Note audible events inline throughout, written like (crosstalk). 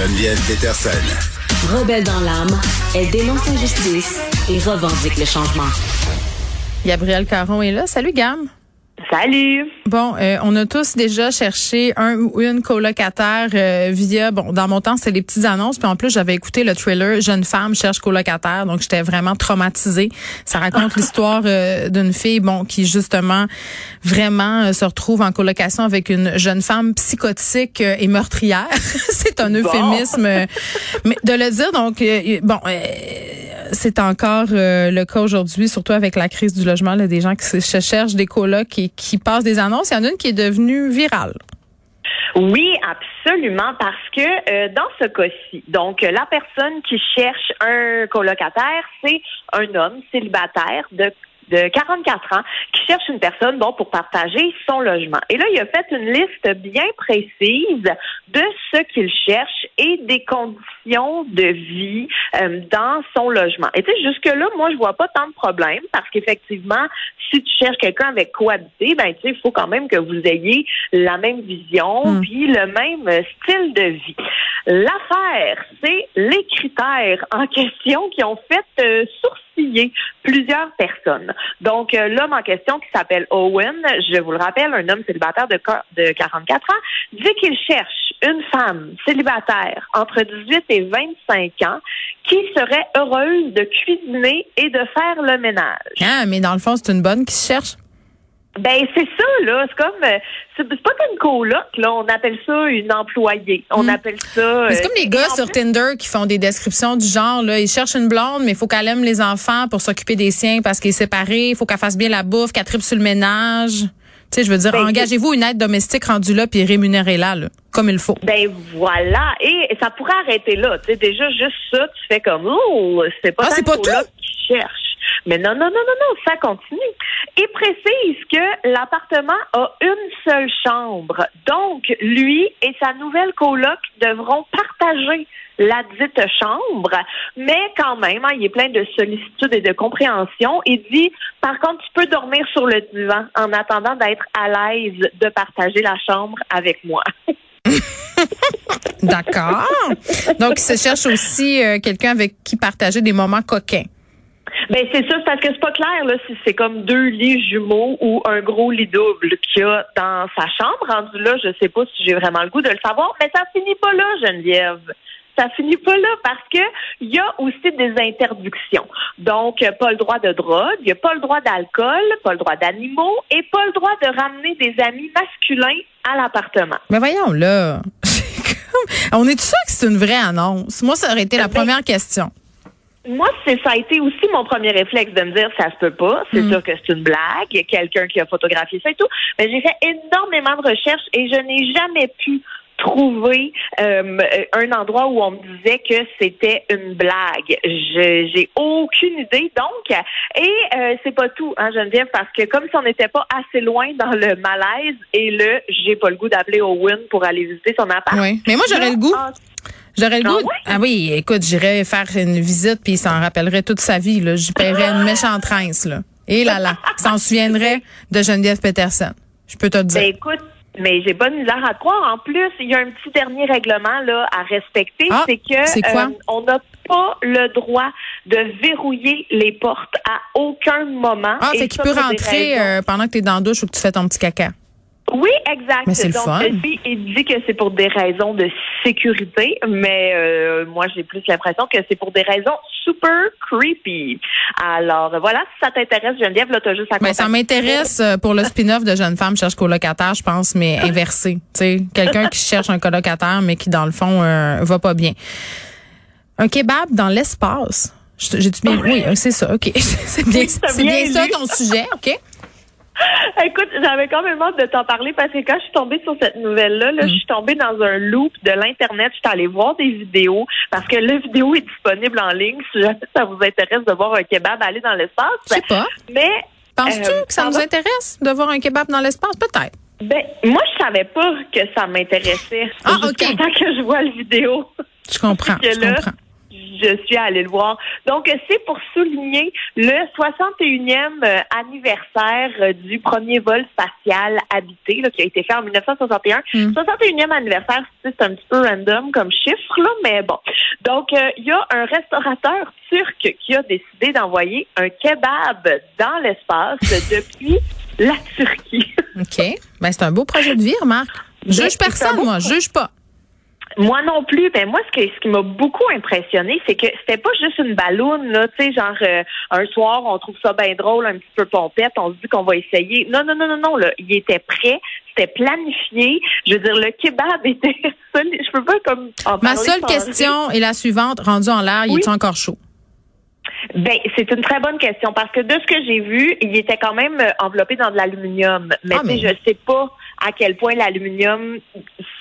Geneviève Peterson. Rebelle dans l'âme, elle dénonce l'injustice et revendique le changement. Gabriel Caron est là. Salut, Gam. Salut. Bon, euh, on a tous déjà cherché un ou une colocataire euh, via, bon, dans mon temps, c'était les petites annonces. Puis en plus, j'avais écouté le trailer Jeune femme cherche colocataire. Donc, j'étais vraiment traumatisée. Ça raconte (laughs) l'histoire euh, d'une fille, bon, qui justement vraiment se retrouve en colocation avec une jeune femme psychotique et meurtrière. (laughs) C'est un euphémisme. (laughs) mais de le dire, donc, bon c'est encore euh, le cas aujourd'hui, surtout avec la crise du logement, des gens qui se cherchent des colocs et qui passent des annonces. Il y en a une qui est devenue virale. Oui, absolument, parce que euh, dans ce cas-ci, donc la personne qui cherche un colocataire, c'est un homme célibataire de de 44 ans qui cherche une personne pour partager son logement. Et là, il a fait une liste bien précise de ce qu'il cherche et des conditions de vie euh, dans son logement. Et tu sais, jusque-là, moi, je vois pas tant de problèmes parce qu'effectivement, si tu cherches quelqu'un avec quoi habiter, ben tu sais, il faut quand même que vous ayez la même vision hmm. puis le même style de vie. L'affaire, c'est les critères en question qui ont fait euh, plusieurs personnes. Donc, euh, l'homme en question qui s'appelle Owen, je vous le rappelle, un homme célibataire de, de 44 ans, dit qu'il cherche une femme célibataire entre 18 et 25 ans qui serait heureuse de cuisiner et de faire le ménage. Ah, mais dans le fond, c'est une bonne qui cherche. Ben c'est ça là, c'est comme euh, c'est pas comme une coloc là, on appelle ça une employée. On hmm. appelle ça C'est comme les euh, gars sur Tinder qui font des descriptions du genre là, ils cherchent une blonde mais il faut qu'elle aime les enfants pour s'occuper des siens parce qu'il est séparé, il faut qu'elle fasse bien la bouffe, qu'elle tripe sur le ménage. Tu sais, je veux dire, ben, engagez-vous une aide domestique rendue là puis rémunérez-la là, comme il faut. Ben voilà, et ça pourrait arrêter là. Tu sais, déjà juste ça, tu fais comme oh, c'est pas ah, c'est pas tout? qui cherche. Mais non, non, non, non, non, ça continue. Et précise que l'appartement a une seule chambre. Donc, lui et sa nouvelle coloc devront partager la dite chambre, mais quand même, hein, il est plein de sollicitude et de compréhension. Il dit, par contre, tu peux dormir sur le divan en attendant d'être à l'aise de partager la chambre avec moi. (laughs) D'accord. Donc, il se cherche aussi euh, quelqu'un avec qui partager des moments coquins. Ben c'est ça, parce que c'est pas clair là si c'est comme deux lits jumeaux ou un gros lit double qu'il y a dans sa chambre. Rendu là, je sais pas si j'ai vraiment le goût de le savoir, mais ça finit pas là, Geneviève ça finit pas là parce que il y a aussi des interdictions. Donc, pas le droit de drogue, pas le droit d'alcool, pas le droit d'animaux et pas le droit de ramener des amis masculins à l'appartement. Mais voyons là. (laughs) On est sûr que c'est une vraie annonce? Moi, ça aurait été la ben, première question. Moi, c'est ça a été aussi mon premier réflexe de me dire ça se peut pas. C'est mm. sûr que c'est une blague, quelqu'un qui a photographié ça et tout. Mais j'ai fait énormément de recherches et je n'ai jamais pu trouver euh, un endroit où on me disait que c'était une blague. J'ai aucune idée. Donc, et euh, c'est pas tout, hein, Geneviève, parce que comme si on n'était pas assez loin dans le malaise et le j'ai pas le goût d'appeler Owen pour aller visiter son appart. Oui. Mais moi, j'aurais le goût. J'aurais le ah goût. Ah oui, écoute, j'irais faire une visite puis il s'en rappellerait toute sa vie. Là. J'y paierais une méchante rince. Là. Et là là, s'en souviendrait de Geneviève Peterson. Je peux te le dire. Ben, écoute, mais j'ai bonne misère à croire. En plus, il y a un petit dernier règlement là à respecter, ah, c'est que euh, on n'a pas le droit de verrouiller les portes à aucun moment. Ah, c'est qu'il peut rentrer euh, pendant que tu es dans la douche ou que tu fais ton petit caca. Oui, exact. Mais Donc, fun. lui, il dit que c'est pour des raisons de sécurité, mais euh, moi, j'ai plus l'impression que c'est pour des raisons super creepy. Alors, voilà, si ça t'intéresse, Geneviève, là, t'as juste à Mais ça m'intéresse euh, pour le spin-off de Jeune femme cherche colocataire, je pense, mais (laughs) inversé. Tu sais, quelqu'un qui cherche un colocataire, mais qui, dans le fond, euh, va pas bien. Un kebab dans l'espace. J'ai-tu bien... Oui, c'est ça, OK. (laughs) c'est bien, bien ça ton sujet, OK? (laughs) Écoute, j'avais quand même hâte de t'en parler parce que quand je suis tombée sur cette nouvelle-là, là, je suis tombée dans un loop de l'Internet. Je suis allée voir des vidéos parce que la vidéo est disponible en ligne. Si jamais ça vous intéresse de voir un kebab aller dans l'espace. Je sais pas. Mais. Penses-tu euh, que ça nous intéresse de voir un kebab dans l'espace? Peut-être. Ben, moi, je savais pas que ça m'intéressait. Ah, ok. temps que je vois la vidéo. Je comprends. (laughs) Je comprends. Je suis allée le voir. Donc, c'est pour souligner le 61e euh, anniversaire euh, du premier vol spatial habité là, qui a été fait en 1961. Mm. 61e anniversaire, c'est un petit peu random comme chiffre, là, mais bon. Donc, euh, il y a un restaurateur turc qui a décidé d'envoyer un kebab dans l'espace (laughs) depuis la Turquie. OK. Ben, c'est un beau projet de vie, Marc. Ben, Juge personne, moi. Juge pas. Moi non plus. Ben moi, ce, que, ce qui m'a beaucoup impressionné, c'est que c'était pas juste une balloune, là, tu sais, genre euh, un soir, on trouve ça bien drôle, un petit peu pompette, on se dit qu'on va essayer. Non, non, non, non, non, là, il était prêt, c'était planifié. Je veux dire, le kebab (laughs) était solide. Je peux pas comme en Ma seule question est la suivante. Rendu en l'air, il est encore chaud? Ben, c'est une très bonne question parce que de ce que j'ai vu, il était quand même euh, enveloppé dans de l'aluminium. Mais, Ah, mais- je sais pas à quel point l'aluminium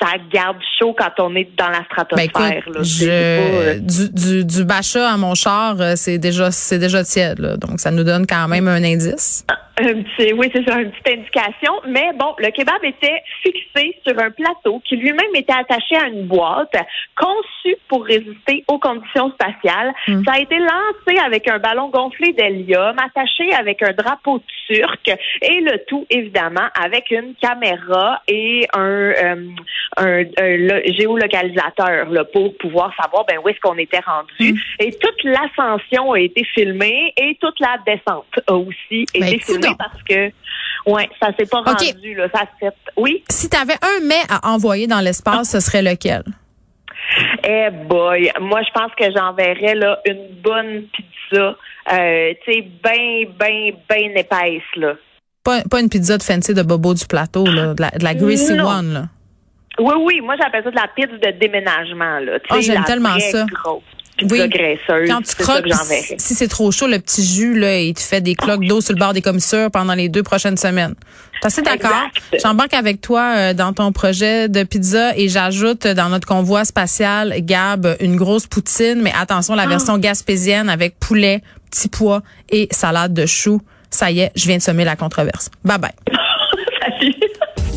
ça garde chaud quand on est dans la Ben stratosphère. écoute, là. Pas, euh, je, du, du, du bachat à mon char, euh, c'est déjà, c'est déjà tiède, là. Donc, ça nous donne quand même un indice. Un petit, oui, c'est ça, une petite indication. Mais bon, le kebab était fixé sur un plateau qui lui-même était attaché à une boîte conçue pour résister aux conditions spatiales. Mm. Ça a été lancé avec un ballon gonflé d'hélium, attaché avec un drapeau turc et le tout, évidemment, avec une caméra et un, euh, un, un lo- géolocalisateur là, pour pouvoir savoir ben, où est-ce qu'on était rendu. Mm. Et toute l'ascension a été filmée et toute la descente a aussi Ben, été filmée parce que ouais, ça s'est pas rendu là, ça s'est oui. Si tu avais un mets à envoyer dans l'espace, ce serait lequel? Eh boy, moi je pense que j'enverrais là une bonne pizza euh, tu sais bien bien bien épaisse là. Pas, pas une pizza de fancy de bobo du plateau, là, de la, de la greasy Non. one, là. Oui oui, moi j'appelle ça de la pizza de déménagement là, Ah, sais, j'aime tellement ça. grosse Oui. graisseuse. Quand tu croques, si c'est trop chaud, le petit jus, là, il te fait des cloques d'eau sur le bord des commissures pendant les deux prochaines semaines. T'es assez d'accord? J'embarque avec toi euh, dans ton projet de pizza et j'ajoute euh, dans notre convoi spatial, Gab, une grosse poutine, mais attention, la version gaspésienne avec poulet, petit pois et salade de choux. Ça y est, je viens de semer la controverse. Bye bye.